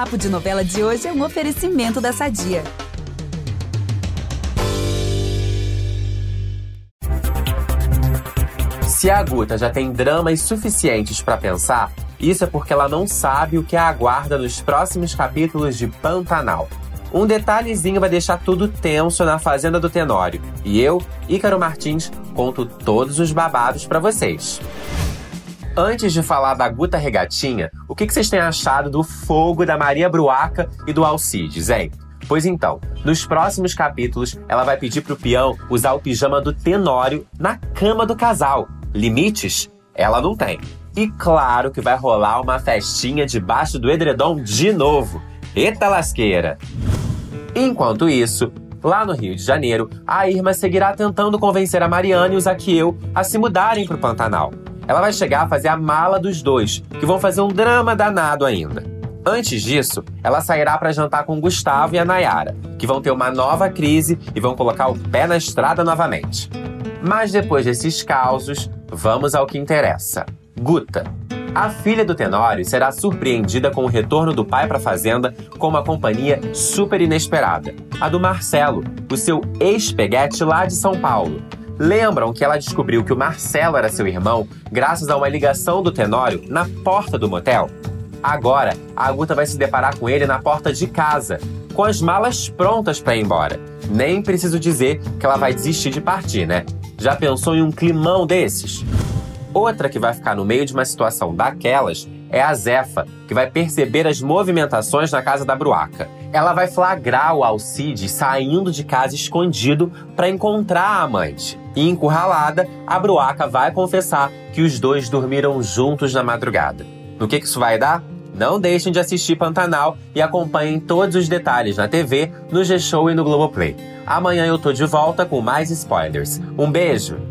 Papo de Novela de hoje é um oferecimento da Sadia. Se a Guta já tem dramas suficientes para pensar, isso é porque ela não sabe o que a aguarda nos próximos capítulos de Pantanal. Um detalhezinho vai deixar tudo tenso na Fazenda do Tenório. E eu, Ícaro Martins, conto todos os babados para vocês. Antes de falar da Guta Regatinha, o que vocês têm achado do fogo da Maria Bruaca e do Alcides, hein? Pois então, nos próximos capítulos, ela vai pedir pro peão usar o pijama do Tenório na cama do casal. Limites? Ela não tem. E claro que vai rolar uma festinha debaixo do edredom de novo. Eita lasqueira! Enquanto isso, lá no Rio de Janeiro, a Irma seguirá tentando convencer a Mariana e o Zaquiel a se mudarem para o Pantanal. Ela vai chegar a fazer a mala dos dois, que vão fazer um drama danado ainda. Antes disso, ela sairá para jantar com Gustavo e a Nayara, que vão ter uma nova crise e vão colocar o pé na estrada novamente. Mas depois desses causos, vamos ao que interessa. Guta. A filha do Tenório será surpreendida com o retorno do pai para a fazenda com uma companhia super inesperada, a do Marcelo, o seu ex-peguete lá de São Paulo. Lembram que ela descobriu que o Marcelo era seu irmão graças a uma ligação do Tenório na porta do motel? Agora, a Guta vai se deparar com ele na porta de casa, com as malas prontas para ir embora. Nem preciso dizer que ela vai desistir de partir, né? Já pensou em um climão desses? Outra que vai ficar no meio de uma situação daquelas é a Zefa, que vai perceber as movimentações na casa da Bruaca. Ela vai flagrar o Alcides saindo de casa escondido para encontrar a amante. E encurralada, a Bruaca vai confessar que os dois dormiram juntos na madrugada. No que, que isso vai dar? Não deixem de assistir Pantanal e acompanhem todos os detalhes na TV, no G-Show e no Globoplay. Amanhã eu tô de volta com mais spoilers. Um beijo!